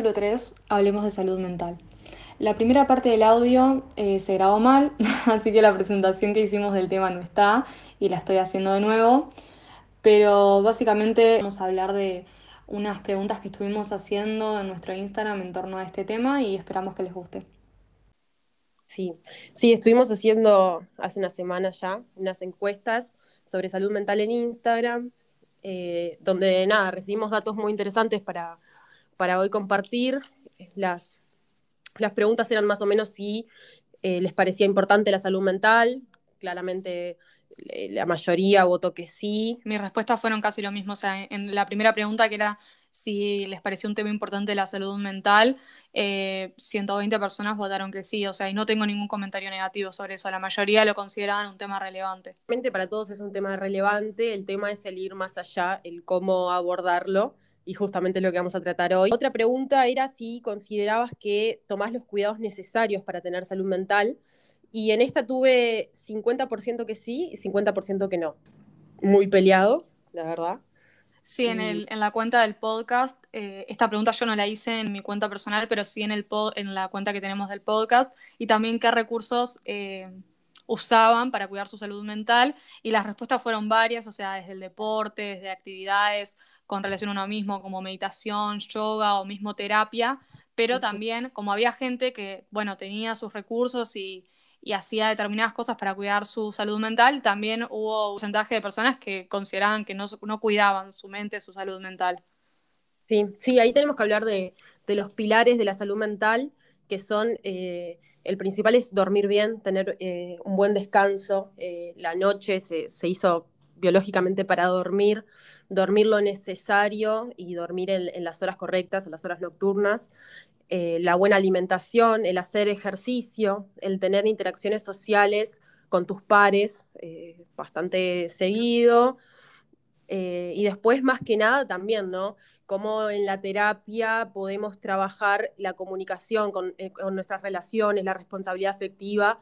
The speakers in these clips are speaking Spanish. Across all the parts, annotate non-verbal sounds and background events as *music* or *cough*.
capítulo 3, hablemos de salud mental. La primera parte del audio eh, se grabó mal, *laughs* así que la presentación que hicimos del tema no está y la estoy haciendo de nuevo. Pero básicamente vamos a hablar de unas preguntas que estuvimos haciendo en nuestro Instagram en torno a este tema y esperamos que les guste. Sí, sí, estuvimos haciendo hace una semana ya unas encuestas sobre salud mental en Instagram, eh, donde nada, recibimos datos muy interesantes para para hoy compartir. Las, las preguntas eran más o menos si eh, les parecía importante la salud mental. Claramente eh, la mayoría votó que sí. Mis respuestas fueron casi lo mismo. O sea, en la primera pregunta, que era si les parecía un tema importante la salud mental, 120 eh, personas votaron que sí. O sea, y no tengo ningún comentario negativo sobre eso. La mayoría lo consideraban un tema relevante. Para todos es un tema relevante. El tema es el ir más allá, el cómo abordarlo y justamente lo que vamos a tratar hoy. Otra pregunta era si considerabas que tomás los cuidados necesarios para tener salud mental y en esta tuve 50% que sí y 50% que no. Muy peleado, la verdad. Sí, en, el, en la cuenta del podcast, eh, esta pregunta yo no la hice en mi cuenta personal, pero sí en, el en la cuenta que tenemos del podcast, y también qué recursos eh, usaban para cuidar su salud mental, y las respuestas fueron varias, o sea, desde el deporte, desde actividades, con relación a uno mismo, como meditación, yoga o mismo terapia, pero también como había gente que, bueno, tenía sus recursos y, hacía determinadas cosas para cuidar su salud mental, también hubo un porcentaje de personas que consideraban que no, cuidaban su mente, su salud mental. Sí, sí, ahí tenemos que hablar de, los pilares de la salud mental, que son, eh, el principal es dormir bien, tener eh, un buen descanso. Eh, la noche se, se hizo biológicamente para dormir, dormir lo necesario y dormir en, las horas correctas, en las horas nocturnas. Eh, la buena alimentación, el hacer ejercicio, el tener interacciones sociales con tus pares eh, bastante seguido. Eh, y después, más que nada, también, ¿no? Cómo en la terapia podemos trabajar la comunicación con, con nuestras relaciones, la responsabilidad afectiva,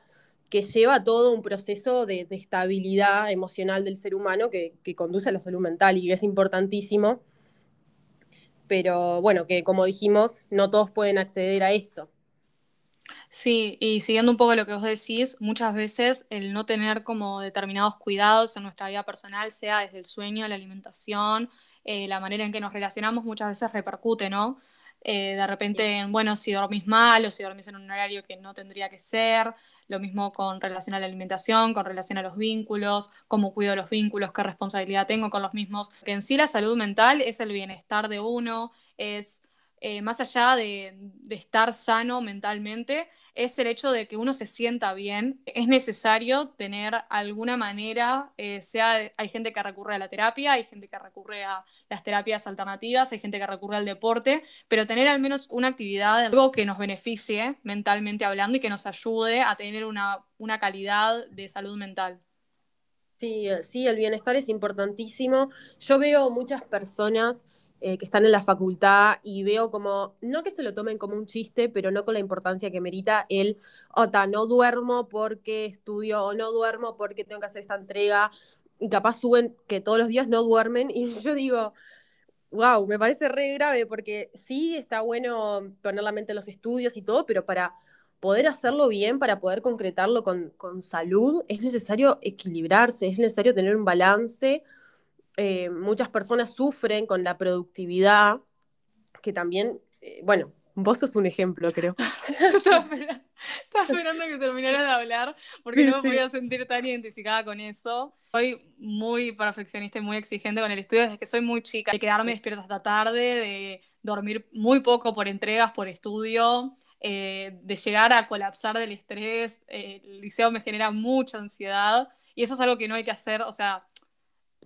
que lleva todo un proceso de, estabilidad emocional del ser humano que, conduce a la salud mental y que es importantísimo. Pero bueno, que como dijimos, no todos pueden acceder a esto. Sí, y siguiendo un poco lo que vos decís, muchas veces el no tener como determinados cuidados en nuestra vida personal, sea desde el sueño, la alimentación, eh, la manera en que nos relacionamos, muchas veces repercute, ¿no? Eh, de repente, bueno, si dormís mal o si dormís en un horario que no tendría que ser, lo mismo con relación a la alimentación, con relación a los vínculos, cómo cuido los vínculos, qué responsabilidad tengo con los mismos. Que en sí la salud mental es el bienestar de uno, es eh, más allá de, estar sano mentalmente, es el hecho de que uno se sienta bien. Es necesario tener alguna manera, eh, sea, hay gente que recurre a la terapia, hay gente que recurre a las terapias alternativas, hay gente que recurre al deporte, pero tener al menos una actividad, algo que nos beneficie mentalmente hablando y que nos ayude a tener una, una calidad de salud mental. Sí, sí, el bienestar es importantísimo. Yo veo muchas personas eh, que están en la facultad y veo como, no que se lo tomen como un chiste, pero no con la importancia que merita el, ota, no duermo porque estudio o no duermo porque tengo que hacer esta entrega. Y capaz suben que todos los días no duermen y *laughs* yo digo, wow, me parece re grave porque sí está bueno poner la mente en los estudios y todo, pero para poder hacerlo bien, para poder concretarlo con, con salud, es necesario equilibrarse, es necesario tener un balance eh, muchas personas sufren con la productividad, que también, eh, bueno, vos sos un ejemplo, creo. *laughs* estaba, esperando que terminaras de hablar, porque no me podía sentir tan identificada con eso. Soy muy perfeccionista y muy exigente con el estudio desde que soy muy chica, de quedarme despierta hasta tarde, de dormir muy poco por entregas, por estudio. Eh, de llegar a colapsar del estrés, el liceo me genera mucha ansiedad y eso es algo que no hay que hacer, o sea,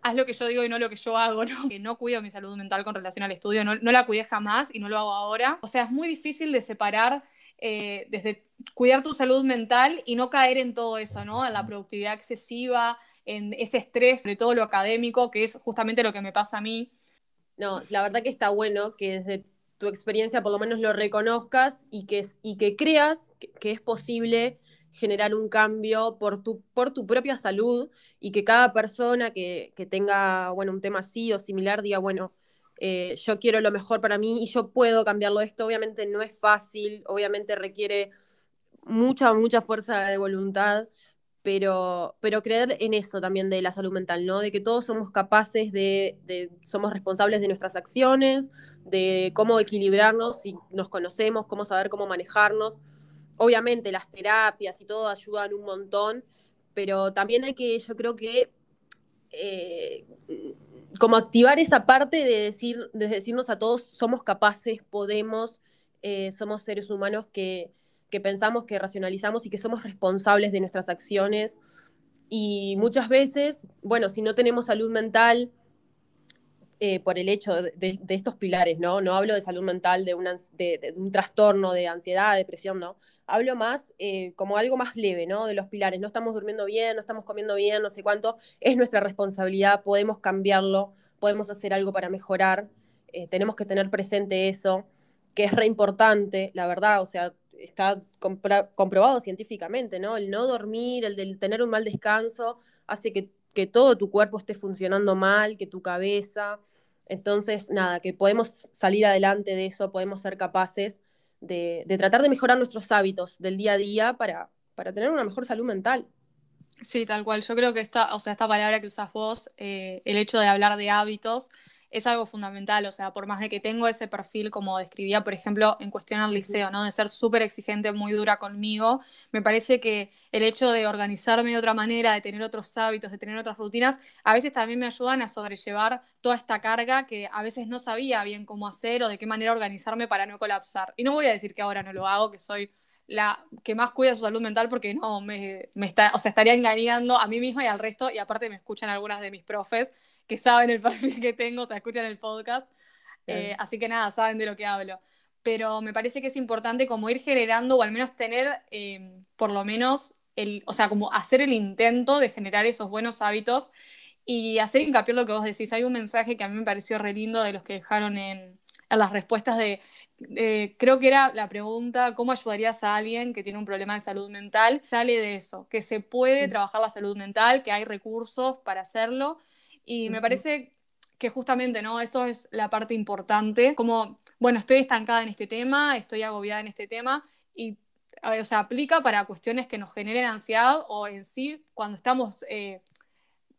haz lo que yo digo y no lo que yo hago, ¿no? *laughs* Que no cuido mi salud mental con relación al estudio, no, la cuidé jamás y no lo hago ahora. O sea, es muy difícil de separar eh, desde cuidar tu salud mental y no caer en todo eso, ¿no? En la productividad excesiva, en ese estrés, sobre todo lo académico, que es justamente lo que me pasa a mí. No, la verdad que está bueno que desde tu experiencia por lo menos lo reconozcas y que, y que creas que es posible generar un cambio por tu, por tu propia salud y que cada persona que, tenga bueno, un tema así o similar diga, bueno, eh, yo quiero lo mejor para mí y yo puedo cambiarlo esto. Obviamente no es fácil, obviamente requiere mucha, mucha fuerza de voluntad, pero, pero creer en eso también de la salud mental, ¿no? De que todos somos capaces de, de, somos responsables de nuestras acciones, de cómo equilibrarnos, si nos conocemos, cómo saber cómo manejarnos. Obviamente las terapias y todo ayudan un montón, pero también hay que, yo creo que, eh, como activar esa parte de, decir, de decirnos a todos, somos capaces, podemos, eh, somos seres humanos que, que pensamos, que racionalizamos y que somos responsables de nuestras acciones. Y muchas veces, bueno, si no tenemos salud mental, eh, por el hecho de, estos pilares, ¿no? No hablo de salud mental, de, un trastorno, de ansiedad, depresión, ¿no? Hablo más eh, como algo más leve, ¿no? De los pilares. No estamos durmiendo bien, no estamos comiendo bien, no sé cuánto. Es nuestra responsabilidad, podemos cambiarlo, podemos hacer algo para mejorar. Eh, tenemos que tener presente eso, que es re importante, la verdad. O sea, está comprobado científicamente, ¿no? El no dormir, el de tener un mal descanso, hace que, que, todo tu cuerpo esté funcionando mal, que tu cabeza. Entonces, nada, que podemos salir adelante de eso, podemos ser capaces de, tratar de mejorar nuestros hábitos del día a día para, para tener una mejor salud mental. Sí, tal cual. Yo creo que esta, o sea, esta palabra que usas vos, eh, el hecho de hablar de hábitos, es algo fundamental, o sea, por más de que tengo ese perfil, como describía, por ejemplo, en cuestión al liceo, ¿no? De ser súper exigente, muy dura conmigo, me parece que el hecho de organizarme de otra manera, de tener otros hábitos, de tener otras rutinas, a veces también me ayudan a sobrellevar toda esta carga que a veces no sabía bien cómo hacer o de qué manera organizarme para no colapsar. Y no voy a decir que ahora no lo hago, que soy la que más cuida su salud mental porque no, me, me está, o sea, estaría engañando a mí misma y al resto, y aparte me escuchan algunas de mis profes que saben el *laughs* perfil que tengo, o sea, escuchan el podcast, eh, así que nada, saben de lo que hablo. Pero me parece que es importante como ir generando o al menos tener em, por lo menos el, o sea, como hacer el intento de generar esos buenos hábitos y hacer hincapié en lo que vos decís. Hay un mensaje que a mí me pareció re lindo de los que dejaron en, en las respuestas de, creo que era la pregunta, ¿cómo ayudarías a alguien que tiene un problema de salud mental? Sale de eso, que se puede trabajar la salud mental, que hay recursos para hacerlo y me parece que justamente, ¿no? Eso es la parte importante, como, bueno, estoy estancada en este tema, estoy agobiada en este tema, y, o sea, aplica para cuestiones que nos generen ansiedad o en sí, cuando estamos eh,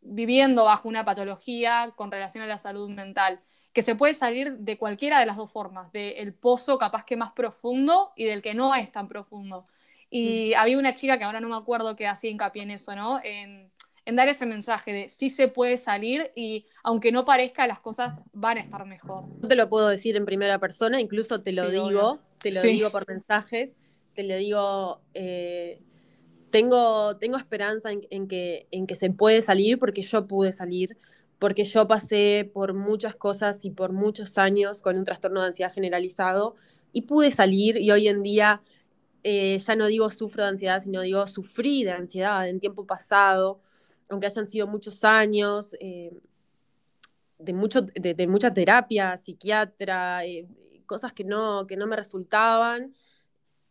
viviendo bajo una patología con relación a la salud mental, que se puede salir de cualquiera de las dos formas, del pozo capaz que más profundo y del que no es tan profundo. Y mm. había una chica que ahora no me acuerdo que hacía hincapié en eso, ¿no? En, en dar ese mensaje de sí se puede salir y aunque no parezca, las cosas van a estar mejor. No te lo puedo decir en primera persona, incluso te lo digo, te lo digo por mensajes, te lo digo, eh, tengo, tengo esperanza en, que, en que se puede salir porque yo pude salir, porque yo pasé por muchas cosas y por muchos años con un trastorno de ansiedad generalizado y pude salir y hoy en día eh, ya no digo sufro de ansiedad, sino digo sufrí de ansiedad en tiempo pasado aunque hayan sido muchos años, eh, de, mucho, de, mucha terapia, psiquiatra, eh, cosas que no, que no me resultaban,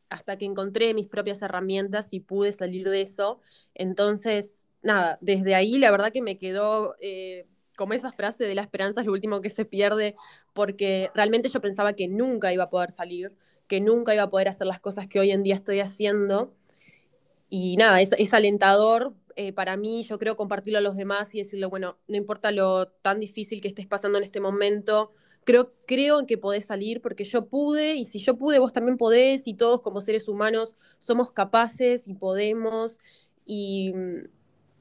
hasta que encontré mis propias herramientas y pude salir de eso. Entonces, nada, desde ahí la verdad que me quedó eh, como esa frase de la esperanza es lo último que se pierde, porque realmente yo pensaba que nunca iba a poder salir, que nunca iba a poder hacer las cosas que hoy en día estoy haciendo. Y nada, es, alentador eh, para mí, yo creo compartirlo a los demás y decirle, bueno, no importa lo tan difícil que estés pasando en este momento, creo, creo en que podés salir porque yo pude y si yo pude, vos también podés y todos como seres humanos somos capaces y podemos y,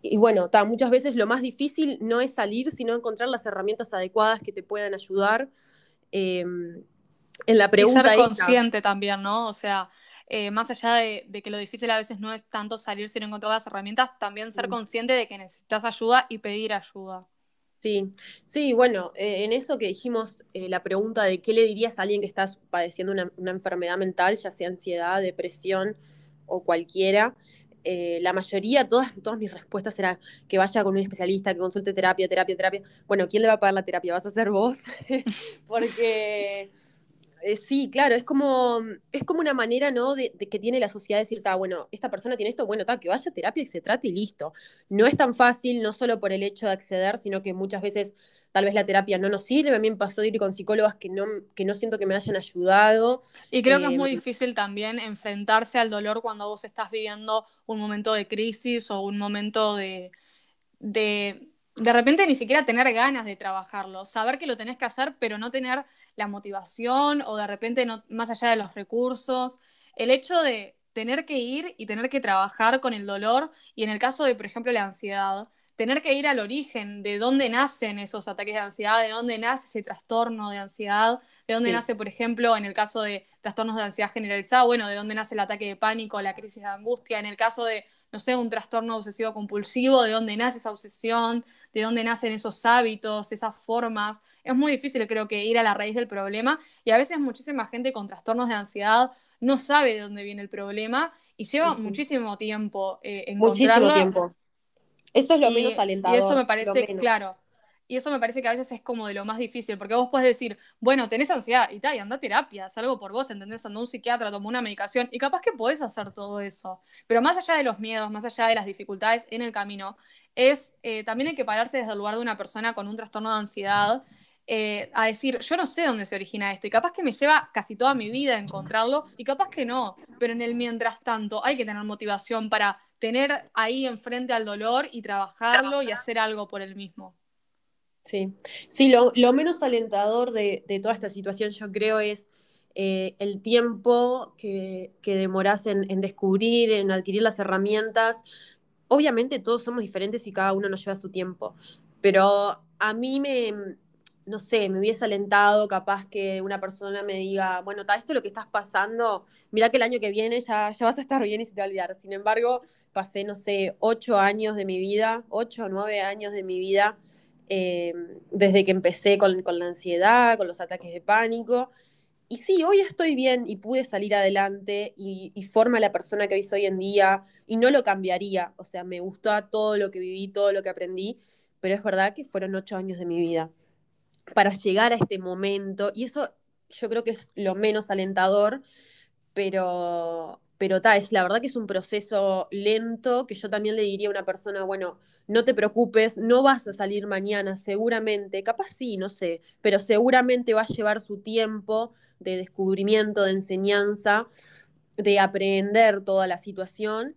y bueno, muchas veces lo más difícil no es salir, sino encontrar las herramientas adecuadas que te puedan ayudar. Em, en la pregunta... Y ser consciente también, ¿no? O sea, eh, más allá de, que lo difícil a veces no es tanto salir sino encontrar las herramientas, también ser mm. consciente de que necesitas ayuda y pedir ayuda. Sí, sí, bueno, eh, en eso que dijimos, eh, la pregunta de qué le dirías a alguien que está padeciendo una, enfermedad mental, ya sea ansiedad, depresión o cualquiera, la mayoría, todas, todas mis respuestas eran que vaya con un especialista, que consulte terapia, terapia, terapia. Bueno, ¿quién le va a pagar la terapia? ¿Vas a ser vos? *laughs* Porque Eh, sí, claro, es como, es como una manera, ¿no? De, que tiene la sociedad de decir, bueno, esta persona tiene esto, bueno, ta, que vaya a terapia y se trate y listo. No es tan fácil, no solo por el hecho de acceder, sino que muchas veces tal vez la terapia no nos sirve. A mí me pasó de ir con psicólogas que no, que no siento que me hayan ayudado. Y creo que es muy em, difícil también enfrentarse al dolor cuando vos estás viviendo un momento de crisis o un momento de, de, de repente ni siquiera tener ganas de trabajarlo, saber que lo tenés que hacer, pero no tener la motivación o de repente no, más allá de los recursos. El hecho de tener que ir y tener que trabajar con el dolor y en el caso de, por ejemplo, la ansiedad, tener que ir al origen de dónde nacen esos ataques de ansiedad, de dónde nace ese trastorno de ansiedad, de dónde nace, por ejemplo, en el caso de trastornos de ansiedad generalizada, bueno, de dónde nace el ataque de pánico, la crisis de angustia, en el caso de, no sé, un trastorno obsesivo compulsivo, de dónde nace esa obsesión, de dónde nacen esos hábitos, esas formas. Es muy difícil, creo que, ir a la raíz del problema y a veces muchísima gente con trastornos de ansiedad no sabe de dónde viene el problema y lleva muchísimo tiempo eh, encontrarlo. Muchísimo tiempo. Eso es lo menos alentador. Y eso me parece, claro, y eso me parece que a veces es como de lo más difícil, porque vos puedes decir, bueno, tenés ansiedad y tal, y anda a terapia, haz algo por vos, ¿entendés? Anda a un psiquiatra, toma una medicación, y capaz que podés hacer todo eso. Pero más allá de los miedos, más allá de las dificultades en el camino, es eh, también hay que pararse desde el lugar de una persona con un trastorno de ansiedad. Eh, a decir, yo no sé dónde se origina esto y capaz que me lleva casi toda mi vida a encontrarlo y capaz que no, pero en el mientras tanto hay que tener motivación para tener ahí enfrente al dolor y trabajarlo y hacer algo por el mismo. Sí, sí lo, menos alentador de, toda esta situación yo creo es eh, el tiempo que, que demoras en, en, descubrir, en adquirir las herramientas obviamente todos somos diferentes y cada uno nos lleva su tiempo, pero a mí me, no sé, me hubiese alentado capaz que una persona me diga, bueno, está esto es lo que estás pasando, mira que el año que viene ya, ya vas a estar bien y se te va a olvidar. Sin embargo, pasé, no sé, ocho años de mi vida, ocho o nueve años de mi vida, eh, desde que empecé con, con la ansiedad, con los ataques de pánico, y sí, hoy estoy bien y pude salir adelante y, forma la persona que hoy soy en día y no lo cambiaría. O sea, me gustó todo lo que viví, todo lo que aprendí, pero es verdad que fueron ocho años de mi vida para llegar a este momento y eso yo creo que es lo menos alentador, pero, pero ta, es la verdad que es un proceso lento que yo también le diría a una persona, bueno, no te preocupes, no vas a salir mañana, seguramente, capaz sí, no sé, pero seguramente va a llevar su tiempo de descubrimiento, de enseñanza, de aprender toda la situación,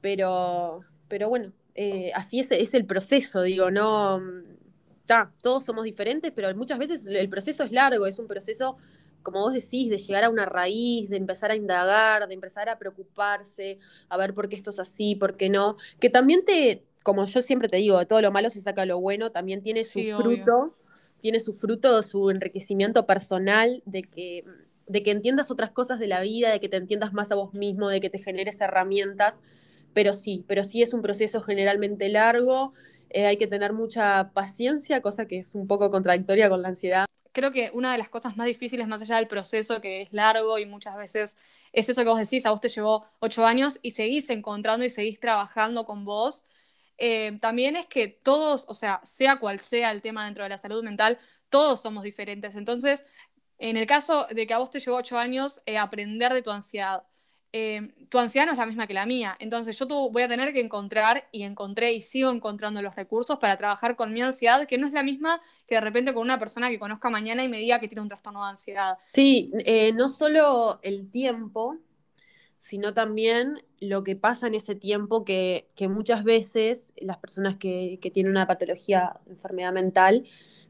pero, pero bueno, eh, así es, es, el proceso, digo, no, ya, todos somos diferentes, pero muchas veces el proceso es largo, es un proceso, como vos decís, de llegar a una raíz, de empezar a indagar, de empezar a preocuparse, a ver por qué esto es así, por qué no, que también te, como yo siempre te digo, de todo lo malo se saca lo bueno, también tiene su fruto tiene su fruto, su enriquecimiento personal, de que, de que entiendas otras cosas de la vida, de que te entiendas más a vos mismo, de que te generes herramientas, pero sí, pero sí es un proceso generalmente largo, eh, hay que tener mucha paciencia, cosa que es un poco contradictoria con la ansiedad. Creo que una de las cosas más difíciles, más allá del proceso, que es largo y muchas veces es eso que vos decís, a vos te llevó ocho años y seguís encontrando y seguís trabajando con vos, eh, también es que todos, o sea, sea cual sea el tema dentro de la salud mental, todos somos diferentes. Entonces, en el caso de que a vos te llevó ocho años eh, aprender de tu ansiedad, eh, tu ansiedad no es la misma que la mía. Entonces, yo voy a tener que encontrar, y encontré y sigo encontrando los recursos para trabajar con mi ansiedad, que no es la misma que de repente con una persona que conozca mañana y me diga que tiene un trastorno de ansiedad. Sí, no solo el tiempo, sino también lo que pasa en ese tiempo que, muchas veces las personas que, tienen una patología, enfermedad mental,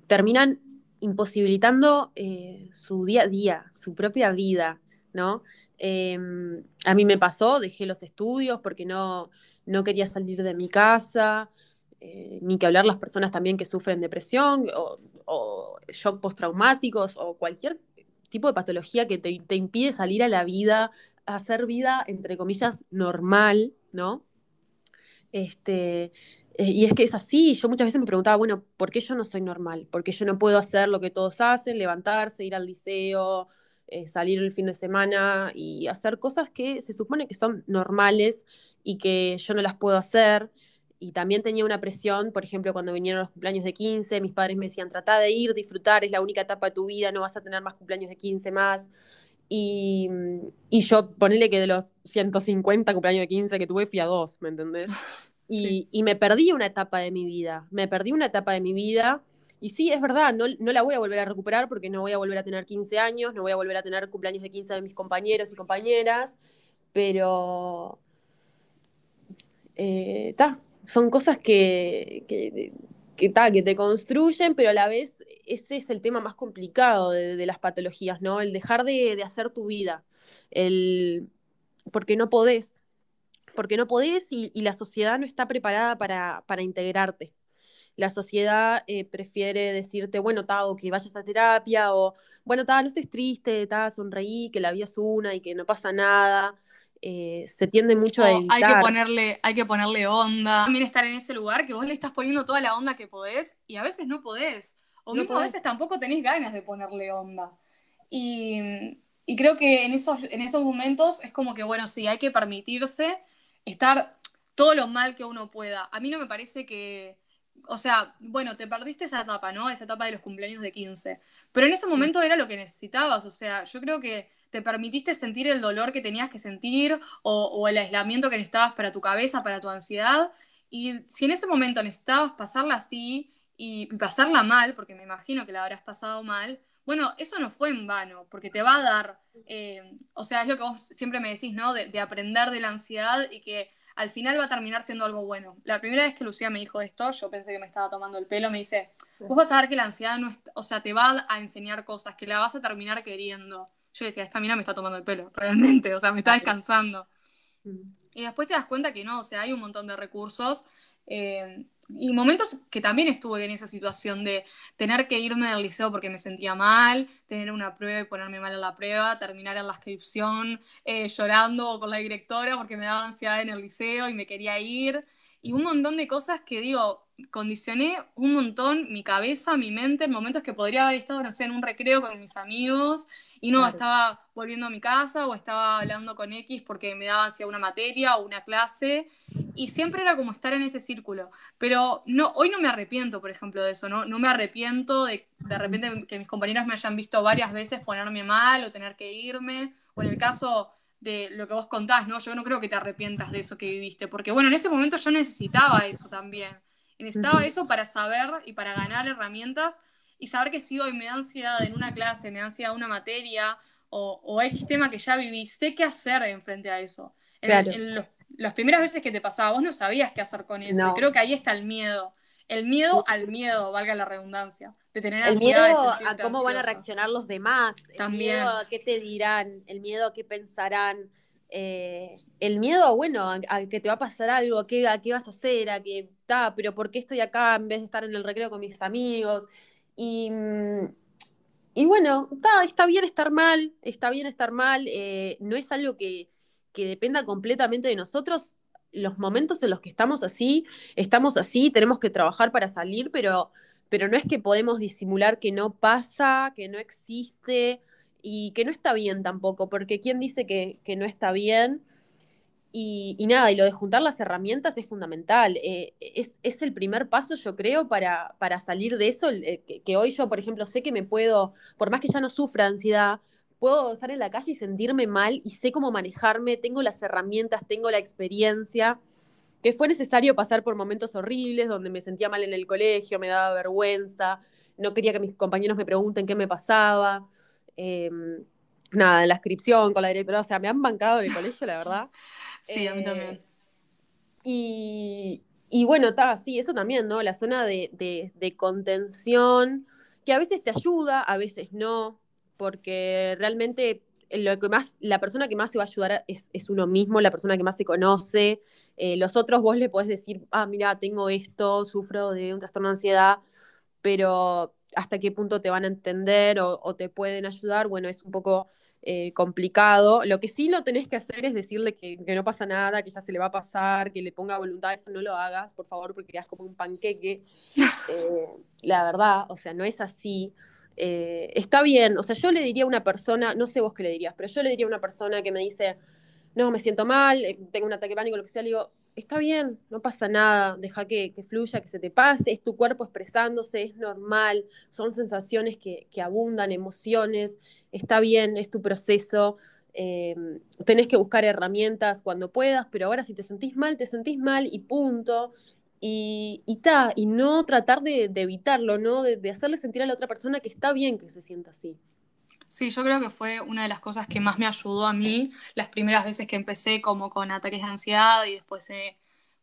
terminan imposibilitando eh, su día a día, su propia vida, ¿no? Em, a mí me pasó, dejé los estudios porque no, no quería salir de mi casa, eh, ni que hablar las personas también que sufren depresión o, shock postraumáticos o cualquier tipo de patología que te, te, impide salir a la vida, hacer vida, entre comillas, normal, ¿no? Este, eh, y es que es así, yo muchas veces me preguntaba, bueno, ¿por qué yo no soy normal? ¿Por qué yo no puedo hacer lo que todos hacen, levantarse, ir al liceo, eh, salir el fin de semana y hacer cosas que se supone que son normales y que yo no las puedo hacer? y también tenía una presión, por ejemplo, cuando vinieron los cumpleaños de 15, mis padres me decían, trata de ir, disfrutar, es la única etapa de tu vida, no vas a tener más cumpleaños de 15 más. Y, y yo, ponele que de los 150 cumpleaños de 15 que tuve, fui a dos, ¿me entendés? *laughs* Y, y, me perdí una etapa de mi vida, me perdí una etapa de mi vida. Y sí, es verdad, no, la voy a volver a recuperar porque no voy a volver a tener 15 años, no voy a volver a tener cumpleaños de 15 de mis compañeros y compañeras, pero... Eh, son cosas que, que, que, te construyen, pero a la vez ese es el tema más complicado de, las patologías, ¿no? El dejar de, hacer tu vida, el, porque no podés, porque no podés y, la sociedad no está preparada para, para integrarte. La sociedad eh, prefiere decirte, bueno, Tao, que vayas a terapia, o bueno, Tao, no estés triste, Tao, sonreí, que la vida es una y que no pasa nada. Eh, se tiende mucho a Hay que, ponerle, hay que ponerle onda. También estar en ese lugar que vos le estás poniendo toda la onda que podés y a veces no podés. O mismo a veces tampoco tenés ganas de ponerle onda. Y, y, creo que en esos, en esos momentos es como que, bueno, sí, hay que permitirse estar todo lo mal que uno pueda. A mí no me parece que, o sea, bueno, te perdiste esa etapa, ¿no? Esa etapa de los cumpleaños de 15. Pero en ese momento era lo que necesitabas, o sea, yo creo que te permitiste sentir el dolor que tenías que sentir o, el aislamiento que necesitabas para tu cabeza, para tu ansiedad. Y si en ese momento necesitabas pasarla así y pasarla mal, porque me imagino que la habrás pasado mal, bueno, eso no fue en vano, porque te va a dar, eh, o sea, es lo que vos siempre me decís, ¿no? De, aprender de la ansiedad y que al final va a terminar siendo algo bueno. La primera vez que Lucía me dijo esto, yo pensé que me estaba tomando el pelo, me dice, vos vas a ver que la ansiedad no es, o sea, te va a enseñar cosas, que la vas a terminar queriendo yo decía, esta mina me está tomando el pelo, *laughs* realmente, o sea, me está descansando. Mm. Y después te das cuenta que no, o sea, hay un montón de recursos. Eh, y momentos que también estuve en esa situación de tener que irme del liceo porque me sentía mal, tener una prueba y ponerme mal en la prueba, terminar en la inscripción eh, llorando con la directora porque me daba ansiedad en el liceo y me quería ir. Y un montón de cosas que digo, condicioné un montón mi cabeza, mi mente, en momentos que podría haber estado, no sé, en un recreo con mis amigos y no, estaba volviendo a mi casa o estaba hablando con X porque me daba hacia una materia o una clase. Y siempre era como estar en ese círculo. Pero no, hoy no me arrepiento, por ejemplo, de eso, ¿no? No me arrepiento de de repente que mis compañeros me hayan visto varias veces ponerme mal o tener que irme. O en el caso de lo que vos contás, ¿no? Yo no creo que te arrepientas de eso que viviste. Porque bueno, en ese momento yo necesitaba eso también. Y necesitaba eso para saber y para ganar herramientas y saber que si hoy me da ansiedad en una clase, me da ansiedad una materia o, o X tema que ya viví, sé qué hacer en frente a eso. En, las primeras veces que te pasaba, vos no sabías qué hacer con eso. Y creo que ahí está el miedo. El miedo al miedo, valga la redundancia. De tener. El miedo a cómo van a reaccionar los demás. También. El miedo a qué te dirán. El miedo a qué pensarán. Eh, el miedo, bueno, a, que te va a pasar algo, a qué, a qué vas a hacer, a que, está, pero ¿por qué estoy acá en vez de estar en el recreo con mis amigos? Y, y bueno, está, está bien estar mal, está bien estar mal, eh, no es algo que, que dependa completamente de nosotros. Los momentos en los que estamos así, estamos así, tenemos que trabajar para salir, pero, pero no es que podemos disimular que no pasa, que no existe y que no está bien tampoco, porque ¿quién dice que, que no está bien? Y, nada, y lo de juntar las herramientas es fundamental. Eh, es, el primer paso, yo creo, para, para salir de eso. Eh, que, hoy yo, por ejemplo, sé que me puedo, por más que ya no sufra ansiedad, puedo estar en la calle y sentirme mal y sé cómo manejarme, tengo las herramientas, tengo la experiencia. Que fue necesario pasar por momentos horribles donde me sentía mal en el colegio, me daba vergüenza, no quería que mis compañeros me pregunten qué me pasaba. Em, nada, la inscripción con la directora, o sea, me han bancado en el colegio, la verdad. *laughs* Sí, a mí también. Eh, y, y bueno, está, sí, eso también, ¿no? La zona de, de, contención, que a veces te ayuda, a veces no, porque realmente lo que más, la persona que más se va a ayudar es, es uno mismo, la persona que más se conoce. Eh, los otros vos le podés decir, ah, mira, tengo esto, sufro de un trastorno de ansiedad, pero hasta qué punto te van a entender o, o te pueden ayudar, bueno, es un poco eh, complicado. Lo que sí no tenés que hacer es decirle que, no pasa nada, que ya se le va a pasar, que le ponga voluntad, eso no lo hagas, por favor, porque quedas como un panqueque. *laughs* Eh, la verdad, o sea, no es así. Eh, está bien, o sea, yo le diría a una persona, no sé vos qué le dirías, pero yo le diría a una persona que me dice, no, me siento mal, tengo un ataque de pánico, lo que sea, le digo, está bien, no pasa nada, deja que, fluya, que se te pase, es tu cuerpo expresándose, es normal, son sensaciones que, abundan, emociones, está bien, es tu proceso. Em, tenés que buscar herramientas cuando puedas, pero ahora si te sentís mal, te sentís mal y punto. Y, y, y no tratar de, evitarlo, ¿no? de hacerle sentir a la otra persona que está bien que se sienta así. Sí, yo creo que fue una de las cosas que más me ayudó a mí las primeras veces que empecé como con ataques de ansiedad y después eh,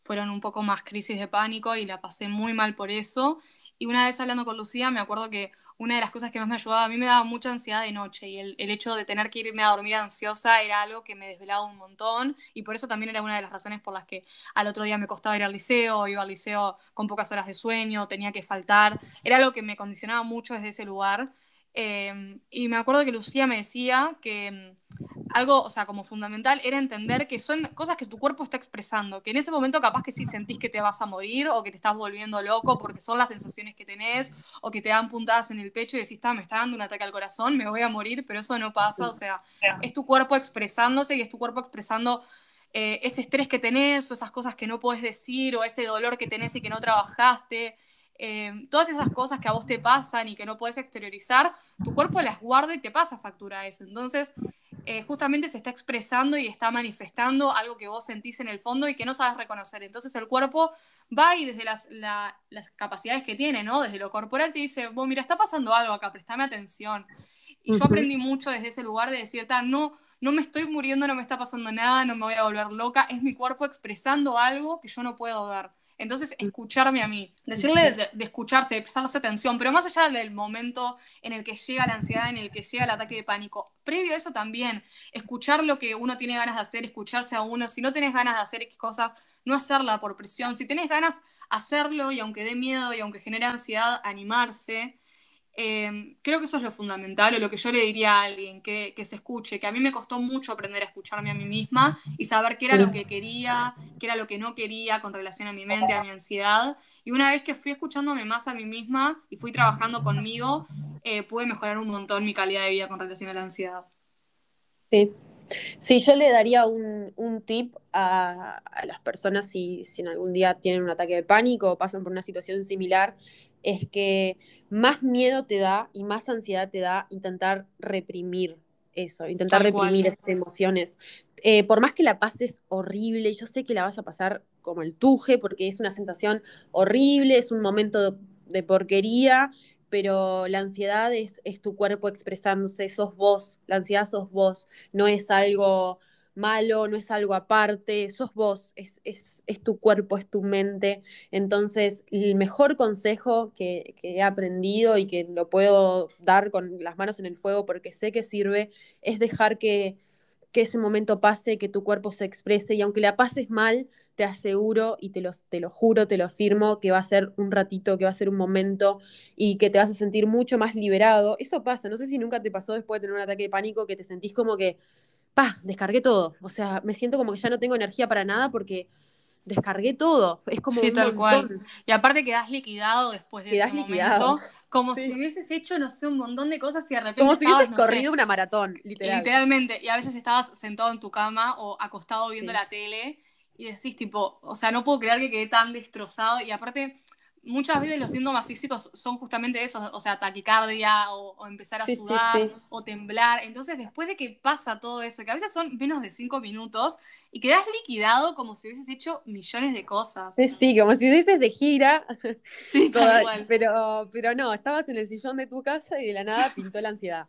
fueron un poco más crisis de pánico y la pasé muy mal por eso. Y una vez hablando con Lucía me acuerdo que una de las cosas que más me ayudaba, a mí me daba mucha ansiedad de noche y el, hecho de tener que irme a dormir ansiosa era algo que me desvelaba un montón y por eso también era una de las razones por las que al otro día me costaba ir al liceo, iba al liceo con pocas horas de sueño, tenía que faltar, era algo que me condicionaba mucho desde ese lugar Em, y me acuerdo que Lucía me decía que em, algo, o sea, como fundamental, era entender que son cosas que tu cuerpo está expresando, que en ese momento capaz que sí sentís que te vas a morir o que te estás volviendo loco porque son las sensaciones que tenés o que te dan puntadas en el pecho y decís, está, me está dando un ataque al corazón, me voy a morir, pero eso no pasa, o sea, es tu cuerpo expresándose y es tu cuerpo expresando eh, ese estrés que tenés o esas cosas que no puedes decir o ese dolor que tenés y que no trabajaste. Eh, todas esas cosas que a vos te pasan y que no puedes exteriorizar, tu cuerpo las guarda y te pasa factura a eso. Entonces, eh, justamente se está expresando y está manifestando algo que vos sentís en el fondo y que no sabes reconocer. Entonces, el cuerpo va y desde las, las capacidades que tiene, ¿no? Desde lo corporal te dice, vos, mira, está pasando algo acá, prestame atención. Y yo aprendí mucho desde ese lugar de decir, no, no me estoy muriendo, no me está pasando nada, no me voy a volver loca, es mi cuerpo expresando algo que yo no puedo ver. Entonces, escucharme a mí, decirle de, escucharse, de prestarse atención, pero más allá del momento en el que llega la ansiedad, en el que llega el ataque de pánico, previo a eso también, escuchar lo que uno tiene ganas de hacer, escucharse a uno, si no tenés ganas de hacer cosas, no hacerla por presión, si tenés ganas, hacerlo y aunque dé miedo y aunque genere ansiedad, animarse. Em, creo que eso es lo fundamental, o lo que yo le diría a alguien, que, se escuche, que a mí me costó mucho aprender a escucharme a mí misma y saber qué era lo que quería, qué era lo que no quería con relación a mi mente, a mi ansiedad. Y una vez que fui escuchándome más a mí misma y fui trabajando conmigo, eh, pude mejorar un montón mi calidad de vida con relación a la ansiedad. Sí, Sí, yo le daría un, tip a, las personas si, si, en algún día tienen un ataque de pánico o pasan por una situación similar, es que más miedo te da y más ansiedad te da intentar reprimir eso, intentar reprimir esas emociones. Eh, por más que la pases horrible, yo sé que la vas a pasar como el tuje, porque es una sensación horrible, es un momento de porquería, pero la ansiedad es, es, tu cuerpo expresándose, sos vos, la ansiedad sos vos, no es algo malo, no es algo aparte, sos vos, es, es, es tu cuerpo, es tu mente. Entonces, el mejor consejo que, que, he aprendido y que lo puedo dar con las manos en el fuego porque sé que sirve, es dejar que, que ese momento pase, que tu cuerpo se exprese y aunque la pases mal, te aseguro y te te lo juro, te lo afirmo, que va a ser un ratito, que va a ser un momento y que te vas a sentir mucho más liberado. Eso pasa, no sé si nunca te pasó después de tener un ataque de pánico que te sentís como que, pa, descargué todo. O sea, me siento como que ya no tengo energía para nada porque descargué todo. Es como sí, tal cual. Y aparte quedás liquidado después de ese liquidado. momento. Como si hubieses hecho, no sé, un montón de cosas y de repente. Como si hubieses corrido una maratón, literal. Literalmente. Y a veces estabas sentado en tu cama o acostado viendo la tele y decís tipo, o sea, no puedo creer que quedé tan destrozado y aparte muchas veces los síntomas físicos son justamente eso, o sea, taquicardia o, empezar a sudar o temblar. Entonces, después de que pasa todo eso, que a veces son menos de cinco minutos, y quedas liquidado como si hubieses hecho millones de cosas. Sí, como si hubieses de gira. *laughs* Sí, tal cual. Pero, pero no, estabas en el sillón de tu casa y de la nada pintó la ansiedad.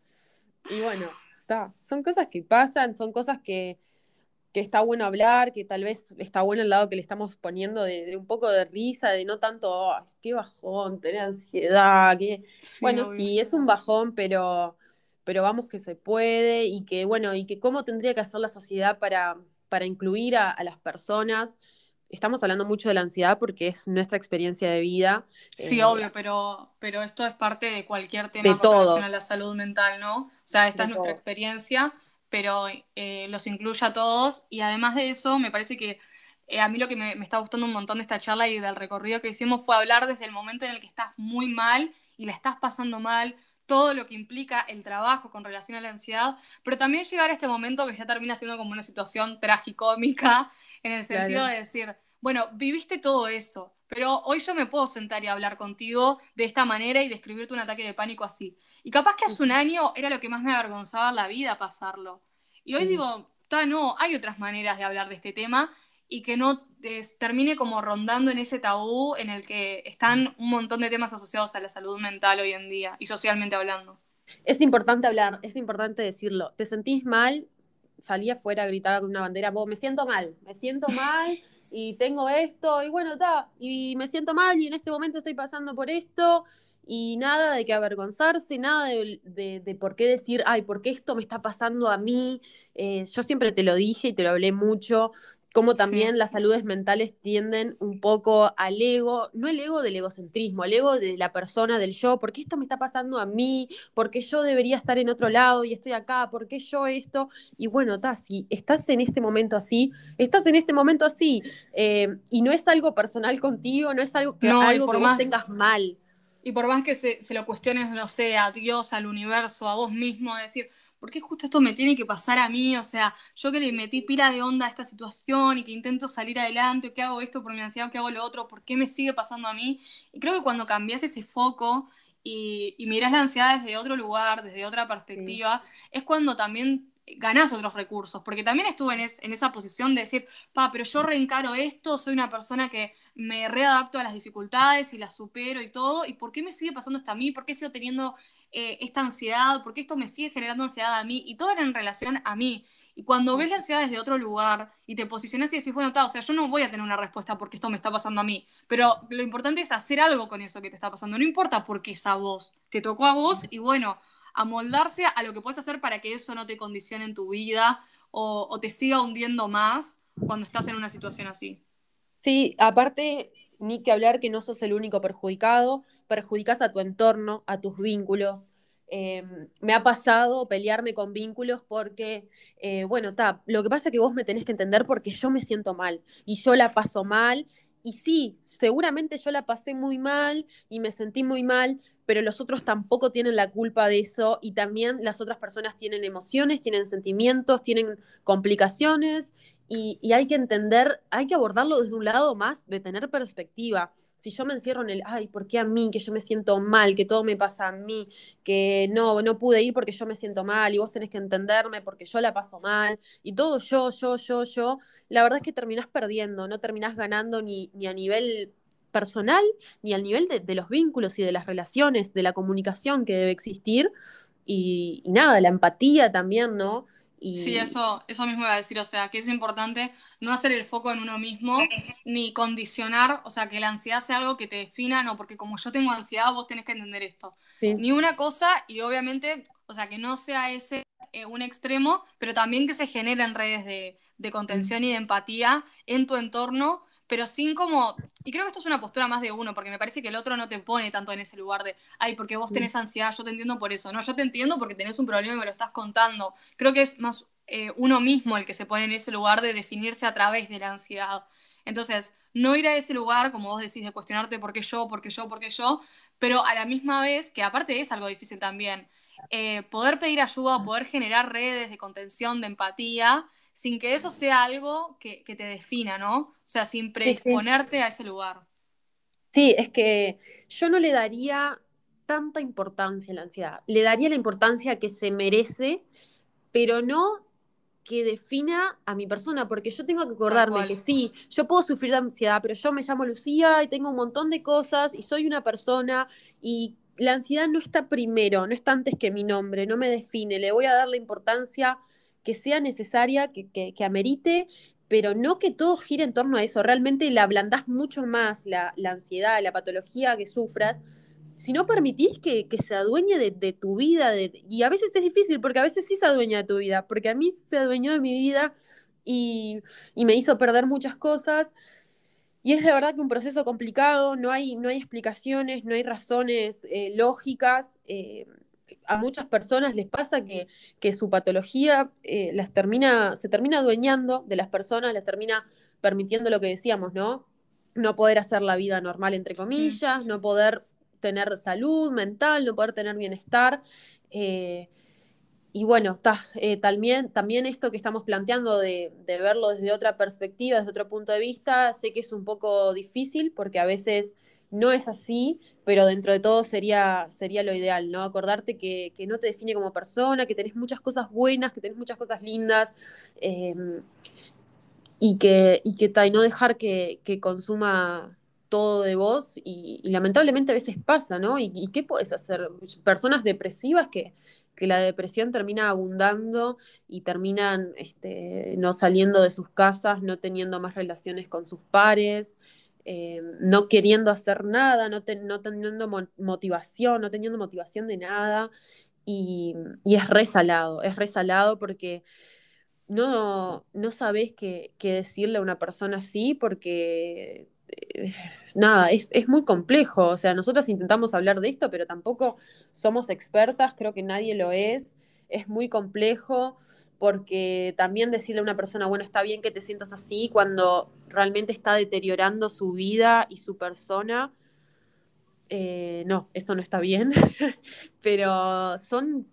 Y bueno, está. Son cosas que pasan, son cosas que que está bueno hablar, que tal vez está bueno el lado que le estamos poniendo de, un poco de risa, de no tanto, qué bajón, tener ansiedad, que... bueno, sí, es un bajón, pero, pero vamos que se puede y que, bueno, y que cómo tendría que hacer la sociedad para, para incluir a, las personas. Estamos hablando mucho de la ansiedad porque es nuestra experiencia de vida. Sí, eh, obvio, pero, pero esto es parte de cualquier tema de con relación a la salud mental, ¿no? O sea, esta es nuestra experiencia pero eh, los incluye a todos. Y además de eso me parece que eh, a mí lo que me, está gustando un montón de esta charla y del recorrido que hicimos fue hablar desde el momento en el que estás muy mal y la estás pasando mal, todo lo que implica el trabajo con relación a la ansiedad, pero también llegar a este momento que ya termina siendo como una situación tragicómica en el sentido de decir, bueno, viviste todo eso, pero hoy yo me puedo sentar y hablar contigo de esta manera y describirte un ataque de pánico así. Y capaz que hace un año era lo que más me avergonzaba en la vida pasarlo. Y hoy digo, no, hay otras maneras de hablar de este tema y que no termine como rondando en ese tabú en el que están un montón de temas asociados a la salud mental hoy en día y socialmente hablando. Es importante hablar, es importante decirlo. ¿Te sentís mal? Salí afuera, gritaba con una bandera, vos, me siento mal, me siento mal y tengo esto y bueno, está, y me siento mal y en este momento estoy pasando por esto y nada de que avergonzarse, nada de, por qué decir, ay, ¿por qué esto me está pasando a mí? Eh, yo siempre te lo dije y te lo hablé mucho, como también las saludes mentales tienden un poco al ego, no el ego del egocentrismo, el ego de la persona, del yo, ¿por qué esto me está pasando a mí? ¿Por qué yo debería estar en otro lado y estoy acá? ¿Por qué yo esto? Y bueno, ta, si estás en este momento así, estás en este momento así, eh, y no es algo personal contigo, no es algo que, algo que vos tengas mal. Y por más que se, se, lo cuestiones, no sé, a Dios, al universo, a vos mismo, decir, ¿por qué justo esto me tiene que pasar a mí? O sea, yo que le metí pila de onda a esta situación y que intento salir adelante, ¿qué hago esto por mi ansiedad, qué hago lo otro, ¿por qué me sigue pasando a mí? Y creo que cuando cambias ese foco y, y miras la ansiedad desde otro lugar, desde otra perspectiva, es cuando también ganás otros recursos, porque también estuve en, en, esa posición de decir, pa, pero yo reencaro esto, soy una persona que me readapto a las dificultades y las supero y todo, ¿y por qué me sigue pasando esto a mí? ¿Por qué sigo teniendo eh, esta ansiedad, porque esto me sigue generando ansiedad a mí, y todo era en relación a mí. Y cuando ves la ansiedad desde otro lugar y te posicionas y decís, bueno, está, o sea, yo no voy a tener una respuesta porque esto me está pasando a mí, pero lo importante es hacer algo con eso que te está pasando, no importa por qué es a vos, te tocó a vos y bueno, amoldarse a lo que puedes hacer para que eso no te condicione en tu vida o, o te siga hundiendo más cuando estás en una situación así. Sí, aparte, ni que hablar que no sos el único perjudicado, perjudicas a tu entorno, a tus vínculos. Em, me ha pasado pelearme con vínculos porque, eh, bueno, lo que pasa es que vos me tenés que entender porque yo me siento mal y yo la paso mal. Y sí, seguramente yo la pasé muy mal y me sentí muy mal, pero los otros tampoco tienen la culpa de eso y también las otras personas tienen emociones, tienen sentimientos, tienen complicaciones y, y hay que entender, hay que abordarlo desde un lado más de tener perspectiva si yo me encierro en el, ay, ¿por qué a mí? Que yo me siento mal, que todo me pasa a mí, que no, no pude ir porque yo me siento mal y vos tenés que entenderme porque yo la paso mal y todo yo, yo, yo, yo, la verdad es que terminás perdiendo, no terminás ganando ni, ni a nivel personal ni al nivel de, los vínculos y de las relaciones, de la comunicación que debe existir y, y nada, la empatía también, ¿no? Sí, eso, eso mismo iba a decir, o sea, que es importante no hacer el foco en uno mismo, ni condicionar, o sea, que la ansiedad sea algo que te defina, no, porque como yo tengo ansiedad, vos tenés que entender esto. Ni una cosa, y obviamente, o sea, que no sea ese eh, un extremo, pero también que se generen redes de, de contención y de empatía en tu entorno pero sin como, y creo que esto es una postura más de uno, porque me parece que el otro no te pone tanto en ese lugar de, ay, porque vos tenés ansiedad, yo te entiendo por eso, no, yo te entiendo porque tenés un problema y me lo estás contando. Creo que es más eh, uno mismo el que se pone en ese lugar de definirse a través de la ansiedad. Entonces, no ir a ese lugar, como vos decís, de cuestionarte por qué yo, por qué yo, por qué yo, pero a la misma vez, que aparte es algo difícil también, eh, poder pedir ayuda, poder generar redes de contención, de empatía, sin que eso sea algo que, te defina, ¿no? O sea, sin predisponerte a ese lugar. Sí, es que yo no le daría tanta importancia a la ansiedad. Le daría la importancia que se merece, pero no que defina a mi persona, porque yo tengo que acordarme que sí, yo puedo sufrir de ansiedad, pero yo me llamo Lucía y tengo un montón de cosas y soy una persona y la ansiedad no está primero, no está antes que mi nombre, no me define, le voy a dar la importancia que sea necesaria, que, que, amerite, pero no que todo gire en torno a eso. Realmente la ablandás mucho más, la, ansiedad, la patología que sufras, si no permitís que, se adueñe de, tu vida. y a veces es difícil, porque a veces sí se adueña de tu vida, porque a mí se adueñó de mi vida y, me hizo perder muchas cosas. Y es la verdad que un proceso complicado, no hay, no hay explicaciones, no hay razones eh, lógicas. Eh, a muchas personas les pasa que, su patología eh, las termina, se termina adueñando de las personas, les termina permitiendo lo que decíamos, ¿no? No poder hacer la vida normal, entre comillas, no poder tener salud mental, no poder tener bienestar. Eh, y bueno, eh, también, también esto que estamos planteando de, verlo desde otra perspectiva, desde otro punto de vista, sé que es un poco difícil porque a veces no es así, pero dentro de todo sería, sería lo ideal, ¿no? Acordarte que, no te define como persona, que tenés muchas cosas buenas, que tenés muchas cosas lindas, em, y que, y que no dejar que, consuma todo de vos, y, lamentablemente a veces pasa, ¿no? ¿Y, ¿Y, qué puedes hacer? Personas depresivas que, que la depresión termina abundando y terminan este, no saliendo de sus casas, no teniendo más relaciones con sus pares, eh, no queriendo hacer nada, no, teniendo motivación, no teniendo motivación de nada. Y, es resalado, es resalado porque no, no sabes qué, qué decirle a una persona así porque eh, nada, es, muy complejo. O sea, nosotros intentamos hablar de esto, pero tampoco somos expertas, creo que nadie lo es. Es muy complejo porque también decirle a una persona, bueno, está bien que te sientas así cuando realmente está deteriorando su vida y su persona. Eh, no, esto no está bien, *laughs* pero son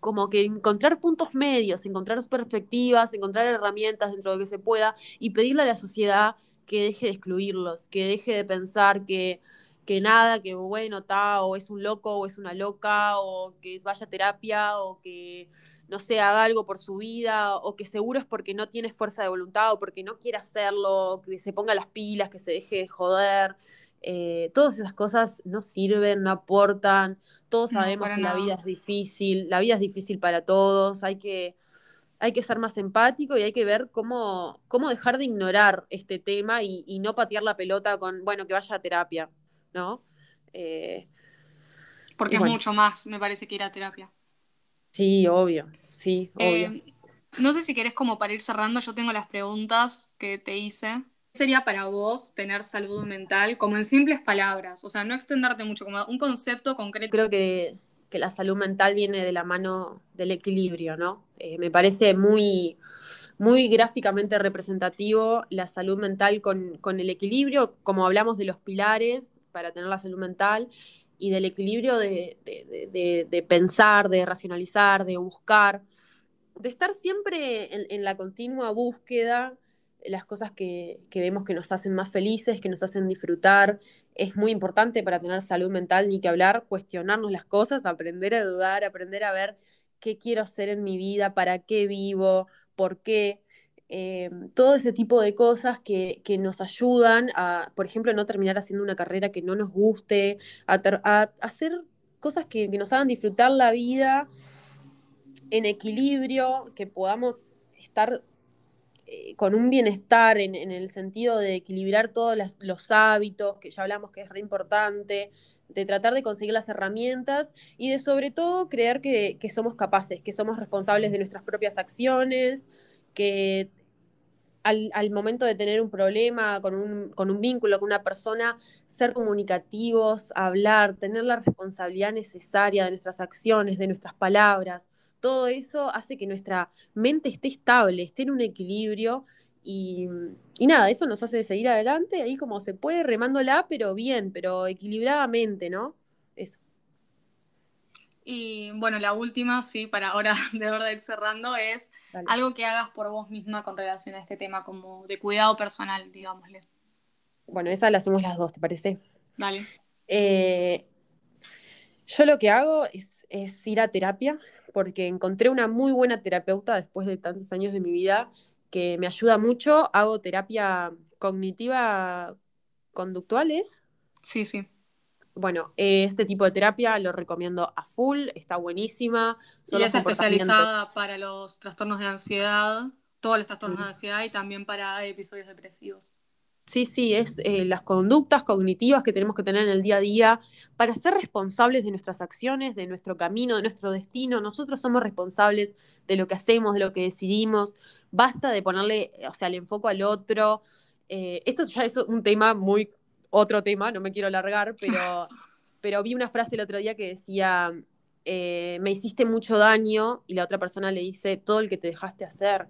como que encontrar puntos medios, encontrar perspectivas, encontrar herramientas dentro de lo que se pueda y pedirle a la sociedad que deje de excluirlos, que deje de pensar que, que nada, que bueno, está, o es un loco, o es una loca, o que vaya a terapia, o que no sé, haga algo por su vida, o que seguro es porque no tiene fuerza de voluntad, o porque no quiere hacerlo, que se ponga las pilas, que se deje de joder. Eh, todas esas cosas no sirven, no aportan. Todos sabemos que la vida es difícil, la vida es difícil para todos, hay que hay que ser más empático y hay que ver cómo, cómo dejar de ignorar este tema y, no patear la pelota con, bueno, que vaya a terapia, ¿no? Eh, Porque es mucho más, me parece, que ir a terapia. Sí, obvio, sí, obvio. Eh, no sé si querés como para ir cerrando, yo tengo las preguntas que te hice. ¿Qué sería para vos tener salud mental como en simples palabras? O sea, no extenderte mucho, como un concepto concreto. Creo que que la salud mental viene de la mano del equilibrio, ¿no? Eh, me parece muy, muy gráficamente representativo la salud mental con, el equilibrio, como hablamos de los pilares para tener la salud mental y del equilibrio de, pensar, de racionalizar, de buscar, de estar siempre en, en la continua búsqueda las cosas que, vemos que nos hacen más felices, que nos hacen disfrutar. Es muy importante para tener salud mental, ni que hablar, cuestionarnos las cosas, aprender a dudar, aprender a ver qué quiero hacer en mi vida, para qué vivo, por qué. Eh, todo ese tipo de cosas que, nos ayudan a, por ejemplo, no terminar haciendo una carrera que no nos guste, a, hacer cosas que, que nos hagan disfrutar la vida en equilibrio, que podamos estar eh, con un bienestar en, el sentido de equilibrar todos los, hábitos, que ya hablamos que es re importante, de tratar de conseguir las herramientas y de sobre todo creer que, somos capaces, que somos responsables de nuestras propias acciones, que al, momento de tener un problema con un, con un, vínculo con una persona, ser comunicativos, hablar, tener la responsabilidad necesaria de nuestras acciones, de nuestras palabras, todo eso hace que nuestra mente esté estable, esté en un equilibrio y, nada, eso nos hace seguir adelante, ahí como se puede, remándola, pero bien, pero equilibradamente, ¿no? Eso. Y bueno, la última, sí, para ahora *laughs* de verdad ir cerrando, es algo que hagas por vos misma con relación a este tema, como de cuidado personal, digámosle. Bueno, esa la hacemos las dos, ¿te parece? Dale. Eh, yo lo que hago es ir a terapia, porque encontré una muy buena terapeuta después de tantos años de mi vida que me ayuda mucho. Hago terapia cognitiva conductuales. Sí, sí. Bueno, este tipo de terapia lo recomiendo a full, está buenísima. y es especializada para los trastornos de ansiedad, todos los trastornos de ansiedad y también para episodios depresivos. Sí, sí, es eh, las conductas cognitivas que tenemos que tener en el día a día para ser responsables de nuestras acciones, de nuestro camino, de nuestro destino. Nosotros somos responsables de lo que hacemos, de lo que decidimos. Basta de ponerle, o sea, el enfoque al otro. Eh, esto ya es un tema muy, otro tema, no me quiero alargar, pero, *laughs* pero vi una frase el otro día que decía, eh, me hiciste mucho daño y la otra persona le dice, todo el que te dejaste hacer.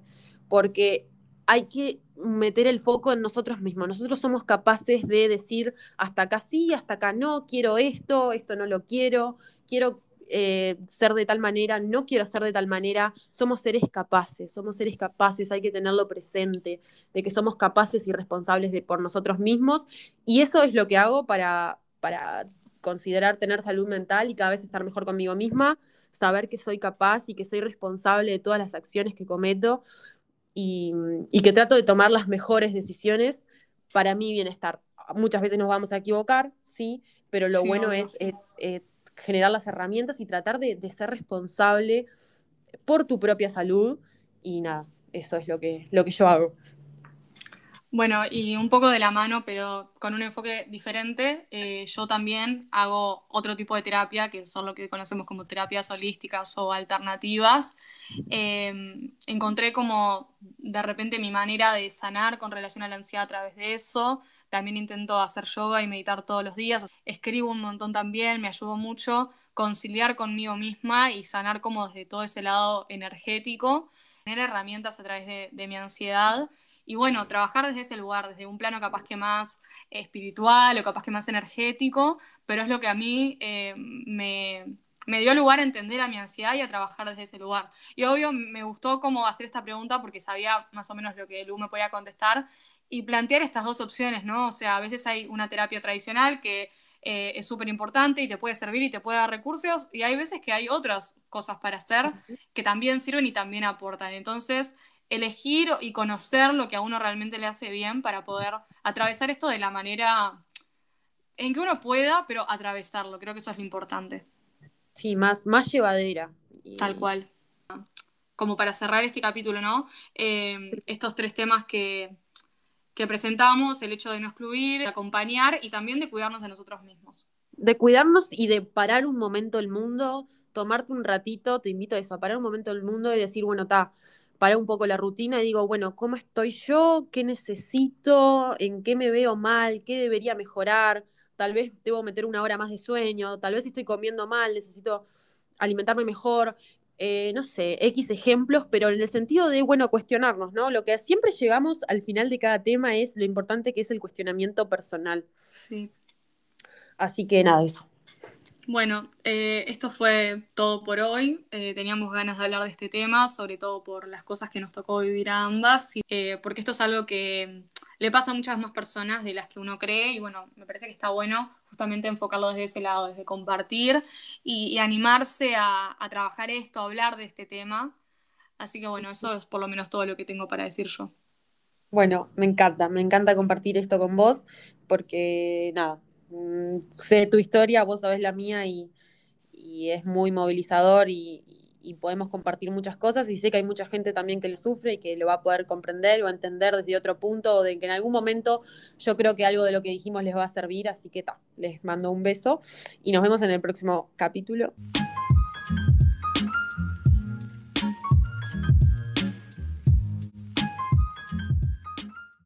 Porque hay que meter el foco en nosotros mismos. Nosotros somos capaces de decir hasta acá sí, hasta acá no, quiero esto, esto no lo quiero, quiero eh, ser de tal manera, no quiero ser de tal manera, somos seres capaces, somos seres capaces, hay que tenerlo presente, de que somos capaces y responsables de, por nosotros mismos, y eso es lo que hago para, para considerar tener salud mental y cada vez estar mejor conmigo misma, saber que soy capaz y que soy responsable de todas las acciones que cometo y, que trato de tomar las mejores decisiones para mi bienestar. Muchas veces nos vamos a equivocar, sí, pero lo bueno es eh, generar las herramientas y tratar de, ser responsable por tu propia salud y nada, eso es lo que, lo que yo hago. Bueno, y un poco de la mano, pero con un enfoque diferente, eh, yo también hago otro tipo de terapia, que son lo que conocemos como terapias holísticas o alternativas. Em, encontré como de repente mi manera de sanar con relación a la ansiedad a través de eso. También intento hacer yoga y meditar todos los días. Escribo un montón también, me ayudó mucho conciliar conmigo misma y sanar como desde todo ese lado energético, tener herramientas a través de, de mi ansiedad y bueno, trabajar desde ese lugar, desde un plano capaz que más espiritual o capaz que más energético, pero es lo que a mí eh, me, me, dio lugar a entender a mi ansiedad y a trabajar desde ese lugar. Y obvio, me gustó cómo hacer esta pregunta porque sabía más o menos lo que Lu me podía contestar y plantear estas dos opciones, ¿no? O sea, a veces hay una terapia tradicional que eh, es súper importante y te puede servir y te puede dar recursos, y hay veces que hay otras cosas para hacer que también sirven y también aportan. Entonces, elegir y conocer lo que a uno realmente le hace bien para poder atravesar esto de la manera en que uno pueda, pero atravesarlo. Creo que eso es lo importante. Sí, más, más llevadera. Tal cual. Como para cerrar este capítulo, ¿no? Eh, estos tres temas que, que presentamos, el hecho de no excluir, de acompañar y también de cuidarnos de nosotros mismos. De cuidarnos y de parar un momento el mundo, tomarte un ratito, te invito a eso, a parar un momento el mundo y decir, bueno, está, para un poco la rutina y digo, bueno, ¿cómo estoy yo? ¿Qué necesito? ¿En qué me veo mal? ¿Qué debería mejorar? Tal vez debo meter una hora más de sueño, tal vez estoy comiendo mal, necesito alimentarme mejor. Eh, no sé, X ejemplos, pero en el sentido de, bueno, cuestionarnos, ¿no? Lo que siempre llegamos al final de cada tema es lo importante que es el cuestionamiento personal. Sí. Así que nada, eso. Bueno, eh, esto fue todo por hoy. Eh, teníamos ganas de hablar de este tema, sobre todo por las cosas que nos tocó vivir a ambas, eh, porque esto es algo que le pasa a muchas más personas de las que uno cree y bueno, me parece que está bueno justamente enfocarlo desde ese lado, desde compartir y, animarse a, a, trabajar esto, a hablar de este tema. Así que bueno, eso es por lo menos todo lo que tengo para decir yo. Bueno, me encanta, me encanta compartir esto con vos porque nada, Mm, sé tu historia, vos sabés la mía y, es muy movilizador y, podemos compartir muchas cosas y sé que hay mucha gente también que lo sufre y que lo va a poder comprender o entender desde otro punto o de que en algún momento yo creo que algo de lo que dijimos les va a servir, así que ta, les mando un beso y nos vemos en el próximo capítulo.